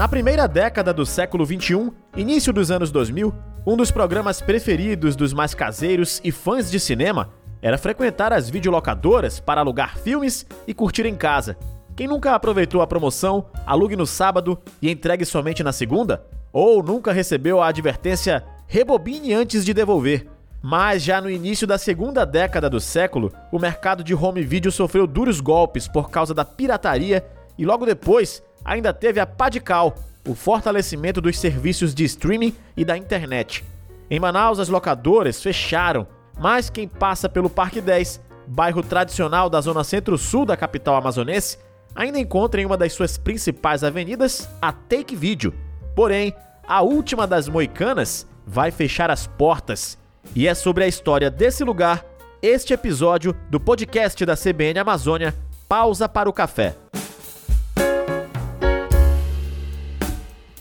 Na primeira década do século 21, início dos anos 2000, um dos programas preferidos dos mais caseiros e fãs de cinema era frequentar as videolocadoras para alugar filmes e curtir em casa. Quem nunca aproveitou a promoção, alugue no sábado e entregue somente na segunda? Ou nunca recebeu a advertência rebobine antes de devolver? Mas já no início da segunda década do século, o mercado de home video sofreu duros golpes por causa da pirataria e logo depois ainda teve a Padical, o fortalecimento dos serviços de streaming e da internet. Em Manaus, as locadoras fecharam, mas quem passa pelo Parque 10, bairro tradicional da zona centro-sul da capital amazonense, ainda encontra em uma das suas principais avenidas a Take Video. Porém, a última das moicanas vai fechar as portas. E é sobre a história desse lugar este episódio do podcast da CBN Amazônia, Pausa para o Café.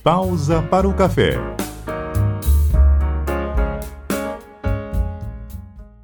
Pausa para o café.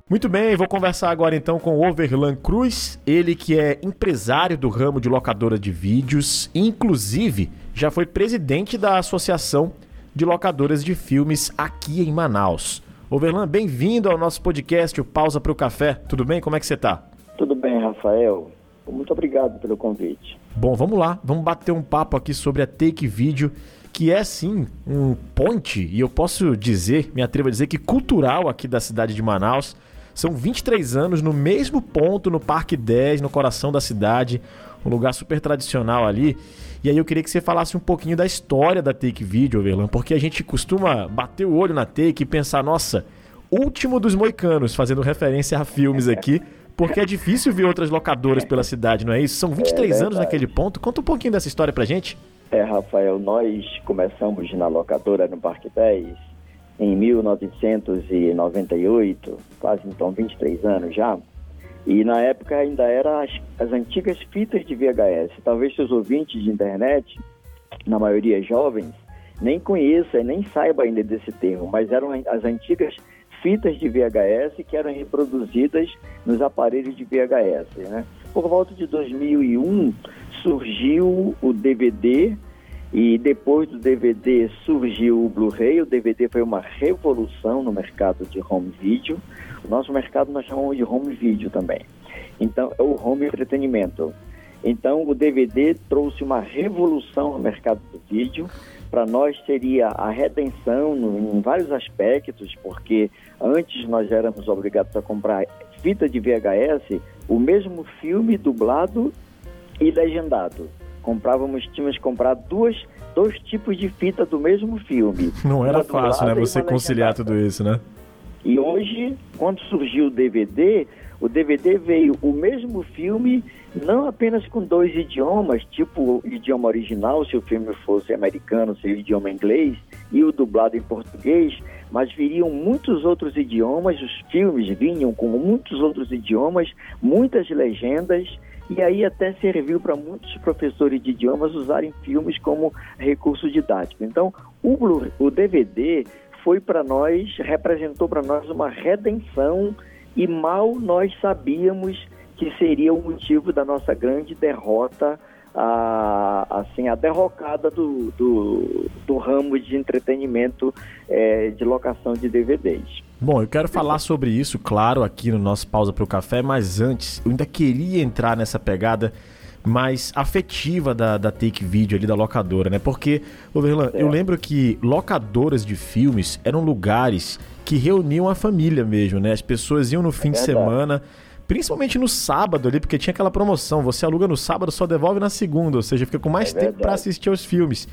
Muito bem, vou conversar agora então com o Overlan Cruz, ele que é empresário do ramo de locadora de vídeos, inclusive já foi presidente da Associação de Locadoras de Filmes aqui em Manaus. Overlan, bem-vindo ao nosso podcast, o Pausa para o Café. Tudo bem? Como é que você está? Tudo bem, Rafael. Muito obrigado pelo convite. Bom, vamos lá, vamos bater um papo aqui sobre a Take Video que é sim um ponte, e eu posso dizer, me atrevo a dizer que cultural aqui da cidade de Manaus. São 23 anos no mesmo ponto, no Parque 10, no coração da cidade, um lugar super tradicional ali. E aí eu queria que você falasse um pouquinho da história da Take Video, Verlan, porque a gente costuma bater o olho na Take e pensar, nossa, último dos moicanos, fazendo referência a filmes aqui, porque é difícil ver outras locadoras pela cidade, não é isso? São 23 é anos naquele ponto. Conta um pouquinho dessa história pra gente. É, Rafael, nós começamos na locadora no Parque 10 em 1998, quase então 23 anos já. E na época ainda eram as, as antigas fitas de VHS. Talvez seus ouvintes de internet, na maioria jovens, nem conheçam, nem saibam ainda desse termo, mas eram as antigas fitas de VHS que eram reproduzidas nos aparelhos de VHS. Né? Por volta de 2001, surgiu o DVD e depois do DVD surgiu o Blu-ray. O DVD foi uma revolução no mercado de home video. O nosso mercado nós chamamos de home video também. Então, é o home entretenimento. Então, o DVD trouxe uma revolução no mercado do vídeo. Para nós seria a redenção em vários aspectos, porque antes nós éramos obrigados a comprar fita de VHS, o mesmo filme dublado e legendado. Comprávamos, tínhamos que comprar duas, dois tipos de fita do mesmo filme. Não era fácil, né? Você conciliar tudo isso, né? E hoje, quando surgiu o DVD, o DVD veio o mesmo filme, não apenas com dois idiomas, tipo o idioma original, se o filme fosse americano, seria o idioma inglês, e o dublado em português, mas viriam muitos outros idiomas, os filmes vinham com muitos outros idiomas, muitas legendas, e aí até serviu para muitos professores de idiomas usarem filmes como recurso didático. Então, o, o DVD foi para nós, representou para nós uma redenção e mal nós sabíamos que seria o motivo da nossa grande derrota, a, assim, a derrocada do, do, do ramo de entretenimento é, de locação de DVDs. Bom, eu quero falar sobre isso, claro, aqui no nosso Pausa para o Café, mas antes, eu ainda queria entrar nessa pegada mais afetiva da, da Take Video ali, da locadora, né? Porque, Overlan, eu lembro que locadoras de filmes eram lugares que reuniam a família mesmo, né? As pessoas iam no fim é de semana, principalmente no sábado ali, porque tinha aquela promoção, você aluga no sábado, só devolve na segunda, ou seja, fica com mais é tempo para assistir aos filmes.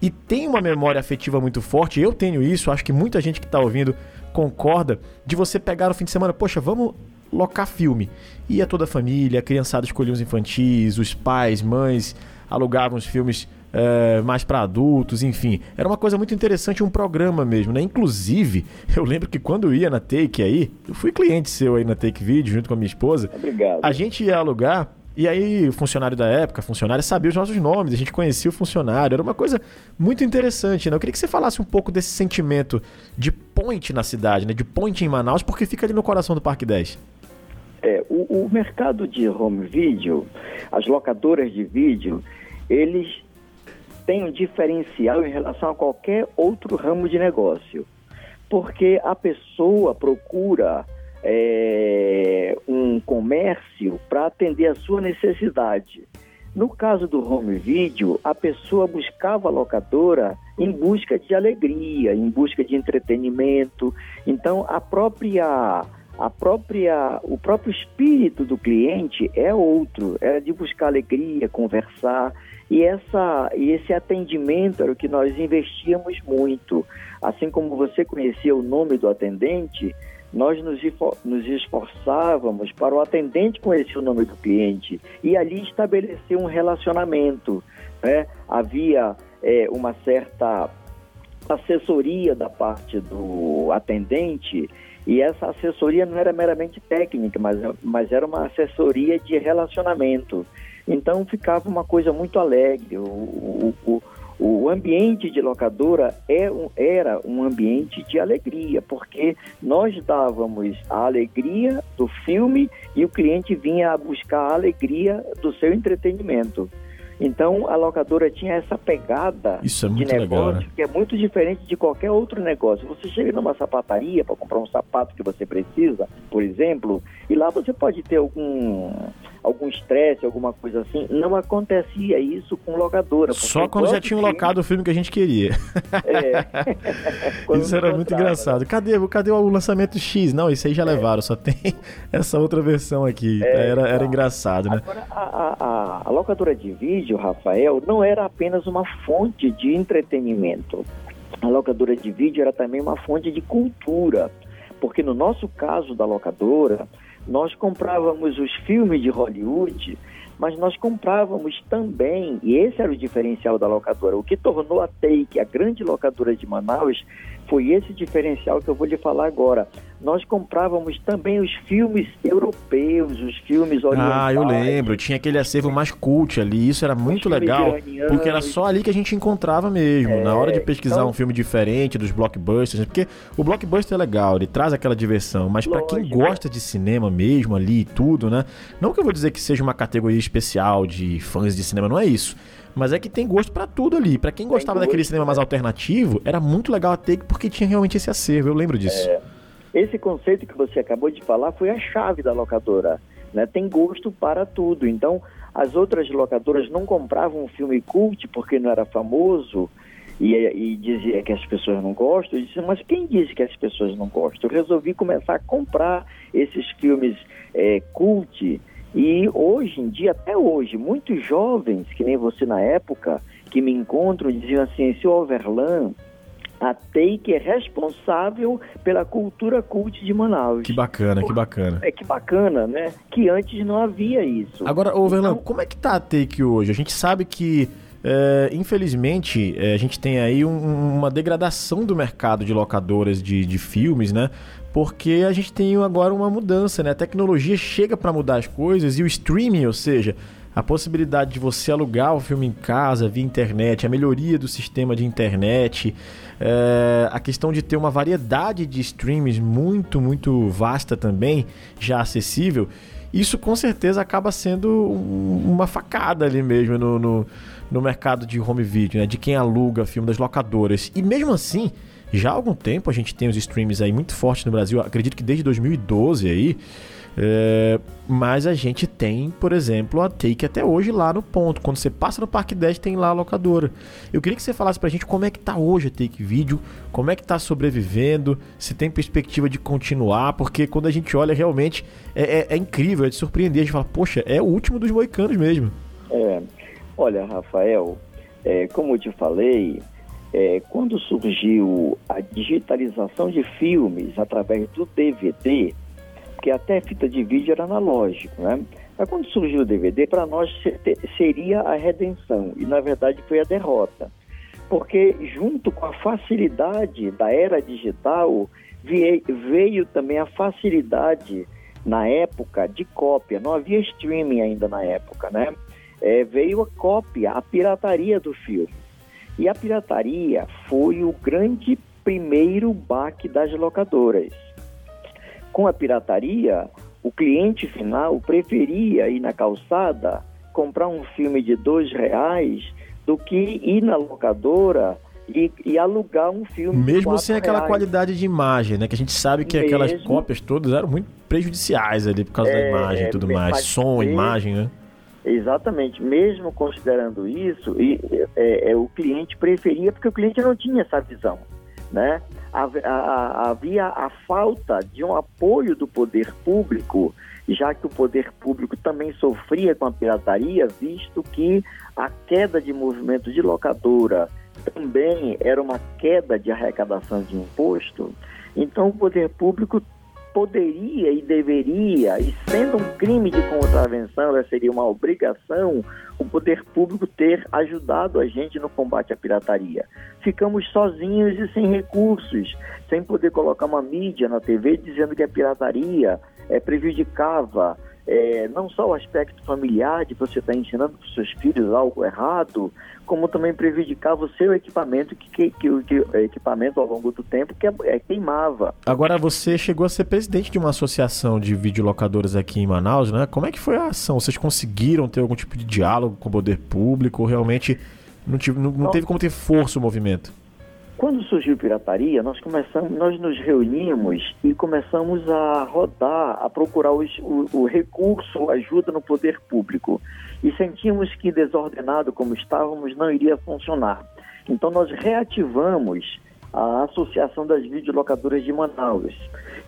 E tem uma memória afetiva muito forte, eu tenho isso, acho que muita gente que está ouvindo concorda de você pegar no fim de semana, poxa, vamos locar filme. Ia toda a família, a criançada escolhia os infantis, os pais, mães alugavam os filmes é, mais para adultos, enfim. Era uma coisa muito interessante, um programa mesmo, né? Inclusive, eu lembro que quando eu ia na Take aí, eu fui cliente seu aí na Take Video junto com a minha esposa. Obrigado. A gente ia alugar e aí, o funcionário da época, funcionário sabia os nossos nomes, a gente conhecia o funcionário, era uma coisa muito interessante, né? Eu queria que você falasse um pouco desse sentimento de point na cidade, né? De point em Manaus, porque fica ali no coração do Parque 10. É, o, o mercado de home video, as locadoras de vídeo, eles tem um diferencial em relação a qualquer outro ramo de negócio, porque a pessoa procura é, um comércio para atender a sua necessidade. No caso do home video, a pessoa buscava a locadora em busca de alegria, em busca de entretenimento. Então, a própria a própria, o próprio espírito do cliente é outro, é de buscar alegria, conversar, e, essa, esse atendimento era o que nós investíamos muito. Assim como você conhecia o nome do atendente, nós nos, nos esforçávamos para o atendente conhecer o nome do cliente e ali estabelecer um relacionamento. Né? Havia é, uma certa assessoria da parte do atendente e essa assessoria não era meramente técnica, mas, mas era uma assessoria de relacionamento. Então ficava uma coisa muito alegre. O, o, o, o ambiente de locadora é um, era um ambiente de alegria, porque nós dávamos a alegria do filme e o cliente vinha buscar a alegria do seu entretenimento. Então a locadora tinha essa pegada é de negócio legal, né? que é muito diferente de qualquer outro negócio. Você chega numa sapataria para comprar um sapato que você precisa, por exemplo, e lá você pode ter algum algum estresse, alguma coisa assim. Não acontecia isso com locadora. Só quando já tinham locado o filme que a gente queria. É. isso era muito engraçado. Né? Cadê, cadê o lançamento X? Não, isso aí já é. levaram, só tem essa outra versão aqui. É, era, era engraçado, né? Agora, a, a, a locadora de vídeo, Rafael, não era apenas uma fonte de entretenimento. A locadora de vídeo era também uma fonte de cultura. Porque no nosso caso da locadora, nós comprávamos os filmes de Hollywood, mas nós comprávamos também, e esse era o diferencial da locadora, o que tornou a Take a grande locadora de Manaus foi esse diferencial que eu vou lhe falar agora. Nós comprávamos também os filmes europeus, os filmes orientais. Ah, eu lembro. Tinha aquele acervo mais cult ali. Isso era muito legal. Porque era só ali que a gente encontrava mesmo. É, na hora de pesquisar então... um filme diferente dos blockbusters. Porque o blockbuster é legal, ele traz aquela diversão. Mas para quem gosta de cinema mesmo ali e tudo, né? Não que eu vou dizer que seja uma categoria especial de fãs de cinema, não é isso. Mas é que tem gosto para tudo ali. Para quem gostava daquele cinema mais alternativo, era muito legal a Take porque tinha realmente esse acervo. Eu lembro disso. É, esse conceito que você acabou de falar foi a chave da locadora. Né? Tem gosto para tudo. Então, as outras locadoras não compravam um filme cult porque não era famoso e, e dizia que as pessoas não gostam. Eu disse, mas quem disse que as pessoas não gostam? Eu resolvi começar a comprar esses filmes é, cult e hoje em dia, até hoje, muitos jovens, que nem você na época, que me encontram, diziam assim, seu Overland, a Take é responsável pela cultura cult de Manaus. Que bacana, que bacana. É que bacana, né? Que antes não havia isso. Agora, Overland, então... como é que tá a Take hoje? A gente sabe que é, infelizmente, é, a gente tem aí um, uma degradação do mercado de locadoras de, de filmes, né? porque a gente tem agora uma mudança, né? A tecnologia chega para mudar as coisas e o streaming, ou seja, a possibilidade de você alugar o filme em casa via internet, a melhoria do sistema de internet, é, a questão de ter uma variedade de streams muito, muito vasta também, já acessível, isso com certeza acaba sendo uma facada ali mesmo no, no, no mercado de home video, né? De quem aluga filme das locadoras. E mesmo assim, já há algum tempo a gente tem os streams aí muito fortes no Brasil, acredito que desde 2012 aí. É, mas a gente tem, por exemplo, a Take até hoje lá no ponto. Quando você passa no Parque 10, tem lá a locadora. Eu queria que você falasse pra gente como é que tá hoje a Take Video, como é que tá sobrevivendo, se tem perspectiva de continuar, porque quando a gente olha realmente é, é, é incrível, é de surpreender. A gente fala, poxa, é o último dos moicanos mesmo. É, olha, Rafael, é, como eu te falei, é, quando surgiu a digitalização de filmes através do DVD, porque até fita de vídeo era analógico, né? Mas quando surgiu o DVD, para nós seria a redenção, e na verdade foi a derrota. Porque junto com a facilidade da era digital, veio também a facilidade na época de cópia, não havia streaming ainda na época, né? É, veio a cópia, a pirataria do filme. E a pirataria foi o grande primeiro baque das locadoras. Com a pirataria, o cliente final preferia ir na calçada comprar um filme de dois reais do que ir na locadora e, e alugar um filme. Mesmo sem aquela reais. qualidade de imagem, né? Que a gente sabe que Mesmo... aquelas cópias todas eram muito prejudiciais ali por causa é, da imagem e tudo mais. Som, imagem, né? Exatamente. Mesmo considerando isso, e, é, é, o cliente preferia, porque o cliente não tinha essa visão, né? Havia a falta de um apoio do poder público, já que o poder público também sofria com a pirataria, visto que a queda de movimento de locadora também era uma queda de arrecadação de imposto. Então, o poder público poderia e deveria, e sendo um crime de contravenção, seria uma obrigação, o poder público ter ajudado a gente no combate à pirataria. Ficamos sozinhos e sem recursos, sem poder colocar uma mídia na TV dizendo que a pirataria é, prejudicava é, não só o aspecto familiar de você estar tá ensinando para os seus filhos algo errado, como também prejudicava o seu equipamento, que, que, que, que o equipamento ao longo do tempo que é, é, queimava. Agora você chegou a ser presidente de uma associação de videolocadoras aqui em Manaus, né? Como é que foi a ação? Vocês conseguiram ter algum tipo de diálogo com o poder público realmente não, tive, não, não teve como ter força o movimento? Quando surgiu pirataria, nós começamos, nós nos reunimos e começamos a rodar, a procurar os, o, o recurso, ajuda no poder público. E sentimos que desordenado como estávamos não iria funcionar. Então nós reativamos a Associação das Videolocadoras de Manaus.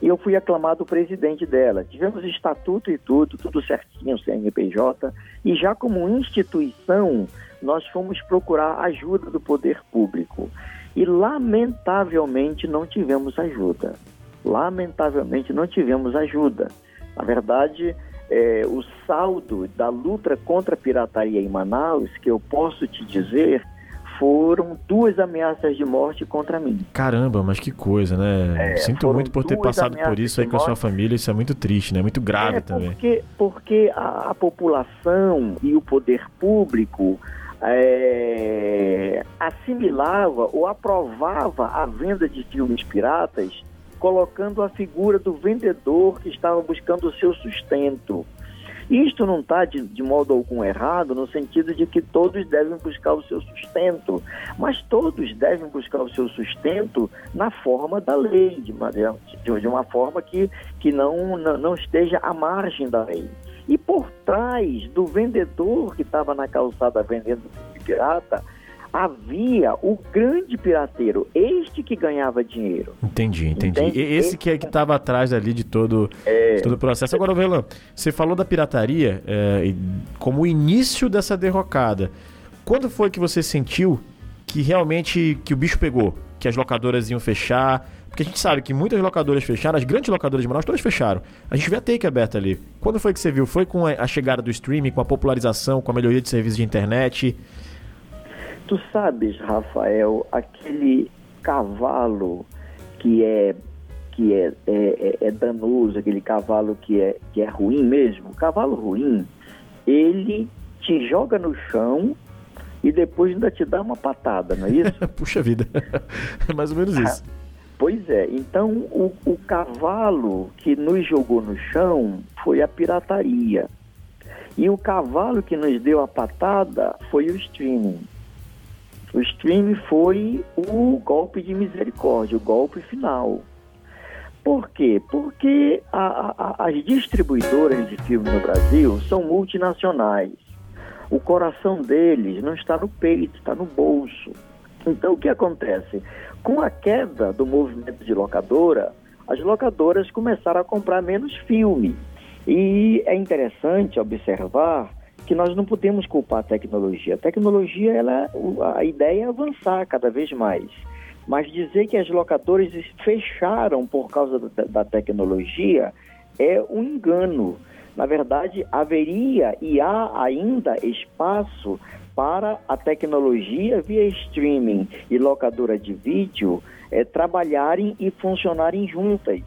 E eu fui aclamado presidente dela. Tivemos estatuto e tudo, tudo certinho, CNPJ, e já como instituição, nós fomos procurar ajuda do poder público. E lamentavelmente não tivemos ajuda. Lamentavelmente não tivemos ajuda. Na verdade, é, o saldo da luta contra a pirataria em Manaus, que eu posso te dizer, foram duas ameaças de morte contra mim. Caramba, mas que coisa, né? É, Sinto muito por ter passado por isso aí com a sua família, isso é muito triste, né? Muito grave é, também. Porque, porque a, a população e o poder público é, assimilava ou aprovava a venda de filmes piratas, colocando a figura do vendedor que estava buscando o seu sustento. Isto não está de, de, modo algum errado, no sentido de que todos devem buscar o seu sustento, mas todos devem buscar o seu sustento na forma da lei, de uma, de uma forma que, que não, não, não esteja à margem da lei. E por trás do vendedor que estava na calçada vendendo pirata, havia o grande pirateiro, este que ganhava dinheiro. Entendi, entendi. Entende? Esse que é que estava atrás ali de todo, é... de todo o processo. Agora, Velan, você falou da pirataria é, como o início dessa derrocada. Quando foi que você sentiu que realmente que o bicho pegou? Que as locadoras iam fechar, porque a gente sabe que muitas locadoras fecharam, as grandes locadoras de Manaus todas fecharam. A gente vê a Take aberta ali. Quando foi que você viu? Foi com a chegada do streaming, com a popularização, com a melhoria de serviços de internet? Tu sabes, Rafael, aquele cavalo que é que é, é, é, é danoso, aquele cavalo que é, que é ruim mesmo, o cavalo ruim, ele te joga no chão e depois ainda te dá uma patada, não é isso? Puxa vida, é mais ou menos isso. Pois é, então o, o cavalo que nos jogou no chão foi a pirataria. E o cavalo que nos deu a patada foi o streaming. O streaming foi o golpe de misericórdia, o golpe final. Por quê? Porque a, a, as distribuidoras de filmes no Brasil são multinacionais. O coração deles não está no peito, está no bolso. Então, o que acontece? Com a queda do movimento de locadora, as locadoras começaram a comprar menos filme. E é interessante observar que nós não podemos culpar a tecnologia. A tecnologia, ela, a ideia é avançar cada vez mais. Mas dizer que as locadoras fecharam por causa da, da tecnologia é um engano. Na verdade, haveria e há ainda espaço para a tecnologia via streaming e locadora de vídeo é, trabalharem e funcionarem juntas.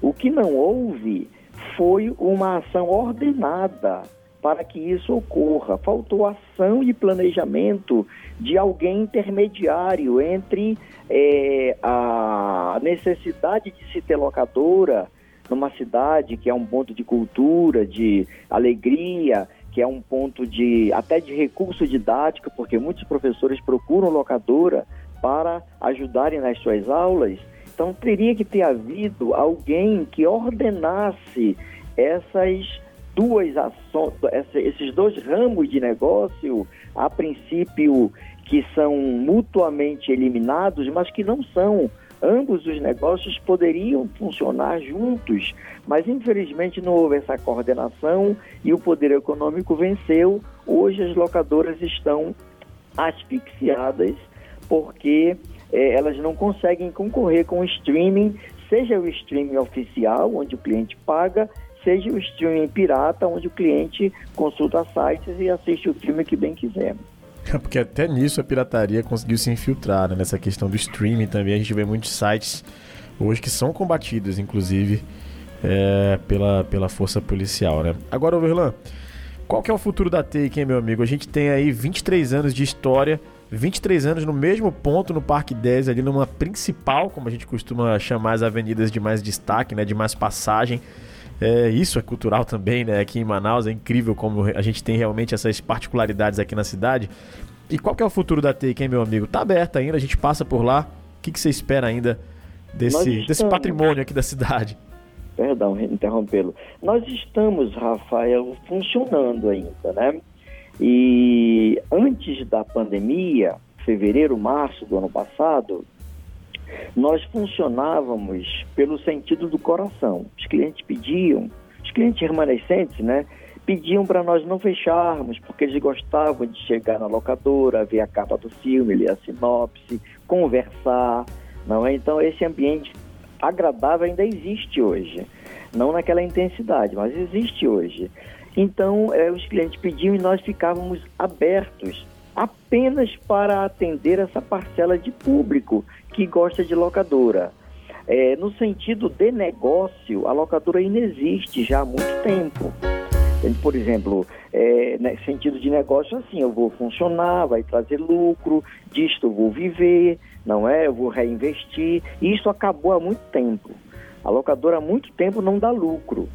O que não houve foi uma ação ordenada para que isso ocorra. Faltou ação e planejamento de alguém intermediário entre é, a necessidade de se ter locadora numa cidade que é um ponto de cultura, de alegria, que é um ponto de até de recurso didático, porque muitos professores procuram locadora para ajudarem nas suas aulas. Então teria que ter havido alguém que ordenasse essas duas ações, esses dois ramos de negócio, a princípio que são mutuamente eliminados, mas que não são. Ambos os negócios poderiam funcionar juntos, mas infelizmente não houve essa coordenação e o poder econômico venceu. Hoje as locadoras estão asfixiadas porque é, elas não conseguem concorrer com o streaming, seja o streaming oficial, onde o cliente paga, seja o streaming pirata, onde o cliente consulta sites e assiste o filme que bem quiser. Porque até nisso a pirataria conseguiu se infiltrar, né? nessa questão do streaming também. A gente vê muitos sites hoje que são combatidos, inclusive, é, pela, pela força policial, né? Agora, Overlan, qual que é o futuro da Take, hein, meu amigo? A gente tem aí 23 anos de história 23 anos no mesmo ponto no Parque 10, ali numa principal, como a gente costuma chamar as avenidas de mais destaque, né, de mais passagem. É, isso é cultural também, né? Aqui em Manaus é incrível como a gente tem realmente essas particularidades aqui na cidade. E qual que é o futuro da Take, hein, meu amigo? Tá aberta ainda, a gente passa por lá. O que, que você espera ainda desse, estamos... desse patrimônio aqui da cidade? Perdão, interrompê-lo. Nós estamos, Rafael, funcionando ainda, né? E antes da pandemia, fevereiro, março do ano passado, nós funcionávamos pelo sentido do coração. Os clientes pediam, os clientes remanescentes, né? Pediam para nós não fecharmos, porque eles gostavam de chegar na locadora, ver a capa do filme, ler a sinopse, conversar, não é? Então esse ambiente agradável ainda existe hoje, não naquela intensidade, mas existe hoje. Então, é, os clientes pediam e nós ficávamos abertos apenas para atender essa parcela de público que gosta de locadora. É, no sentido de negócio, a locadora ainda existe já há muito tempo. Por exemplo, é, no sentido de negócio, assim, eu vou funcionar, vai trazer lucro, disto eu vou viver, não é? Eu vou reinvestir. E isso acabou há muito tempo. A locadora há muito tempo não dá lucro.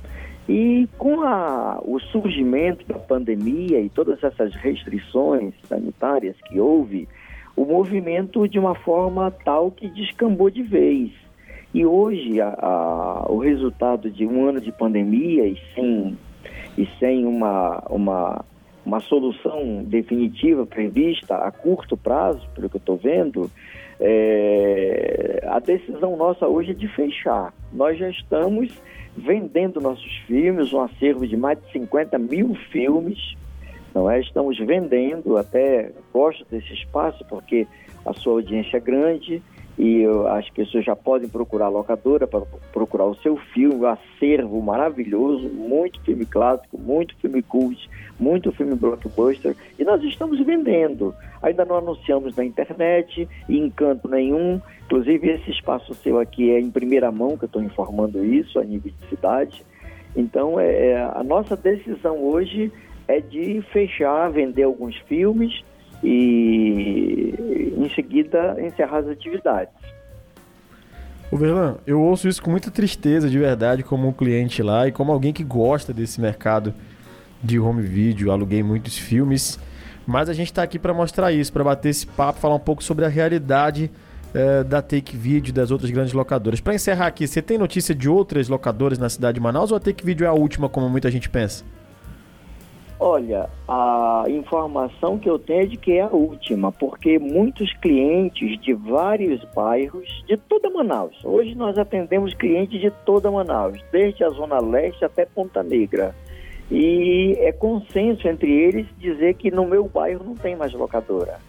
E com a, o surgimento da pandemia e todas essas restrições sanitárias que houve, o movimento de uma forma tal que descambou de vez. E hoje a, a, o resultado de um ano de pandemia e sem, e sem uma, uma, uma solução definitiva prevista a curto prazo, pelo que eu estou vendo, é, a decisão nossa hoje é de fechar. Nós já estamos vendendo nossos filmes, um acervo de mais de 50 mil filmes, não é? Estamos vendendo, até gosto desse espaço porque a sua audiência é grande e eu, as pessoas já podem procurar a locadora para procurar o seu filme, acervo maravilhoso, muito filme clássico, muito filme cult, muito filme blockbuster, e nós estamos vendendo. Ainda não anunciamos na internet, em canto nenhum, inclusive esse espaço seu aqui é em primeira mão, que eu estou informando isso, a nível de cidade. Então, é, é, a nossa decisão hoje é de fechar, vender alguns filmes, e em seguida encerrar as atividades. O Verlan, eu ouço isso com muita tristeza de verdade como um cliente lá e como alguém que gosta desse mercado de home video, aluguei muitos filmes, mas a gente está aqui para mostrar isso, para bater esse papo, falar um pouco sobre a realidade é, da Take Video das outras grandes locadoras. Para encerrar aqui, você tem notícia de outras locadoras na cidade de Manaus ou a Take Video é a última, como muita gente pensa? Olha, a informação que eu tenho é de que é a última, porque muitos clientes de vários bairros de toda Manaus. Hoje nós atendemos clientes de toda Manaus, desde a Zona Leste até Ponta Negra. E é consenso entre eles dizer que no meu bairro não tem mais locadora.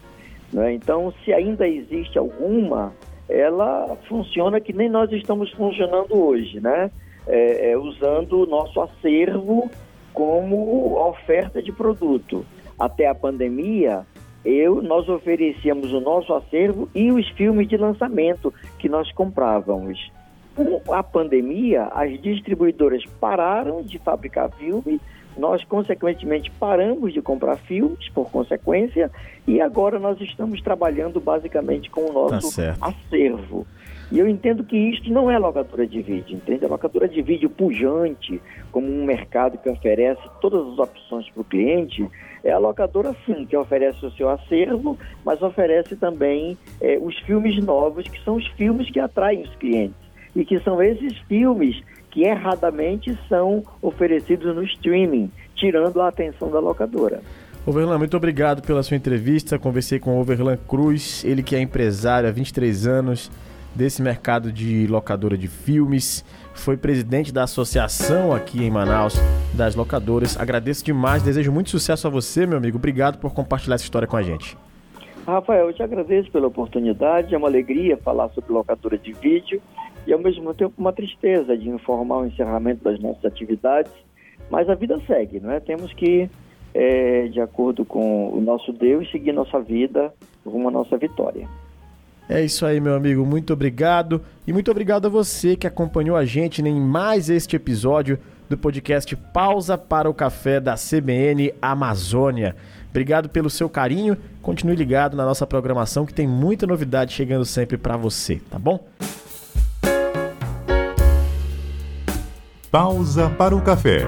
Né? Então, se ainda existe alguma, ela funciona que nem nós estamos funcionando hoje, né? É, é, usando o nosso acervo como oferta de produto. Até a pandemia, eu, nós oferecíamos o nosso acervo e os filmes de lançamento que nós comprávamos. Com a pandemia, as distribuidoras pararam de fabricar filme, nós consequentemente paramos de comprar filmes por consequência e agora nós estamos trabalhando basicamente com o nosso tá acervo. E eu entendo que isto não é locadora de vídeo, entende? A locadora de vídeo pujante, como um mercado que oferece todas as opções para o cliente, é a locadora sim, que oferece o seu acervo, mas oferece também é, os filmes novos, que são os filmes que atraem os clientes. E que são esses filmes que erradamente são oferecidos no streaming, tirando a atenção da locadora. Overlan, muito obrigado pela sua entrevista. Conversei com o Overlan Cruz, ele que é empresário há 23 anos desse mercado de locadora de filmes. Foi presidente da associação aqui em Manaus das locadoras. Agradeço demais, desejo muito sucesso a você, meu amigo. Obrigado por compartilhar essa história com a gente. Rafael, eu te agradeço pela oportunidade. É uma alegria falar sobre locadora de vídeo e ao mesmo tempo uma tristeza de informar o encerramento das nossas atividades. Mas a vida segue, não é? Temos que, é, de acordo com o nosso Deus, seguir nossa vida rumo à nossa vitória. É isso aí, meu amigo. Muito obrigado. E muito obrigado a você que acompanhou a gente em mais este episódio do podcast Pausa para o Café da CBN Amazônia. Obrigado pelo seu carinho. Continue ligado na nossa programação que tem muita novidade chegando sempre para você, tá bom? Pausa para o café.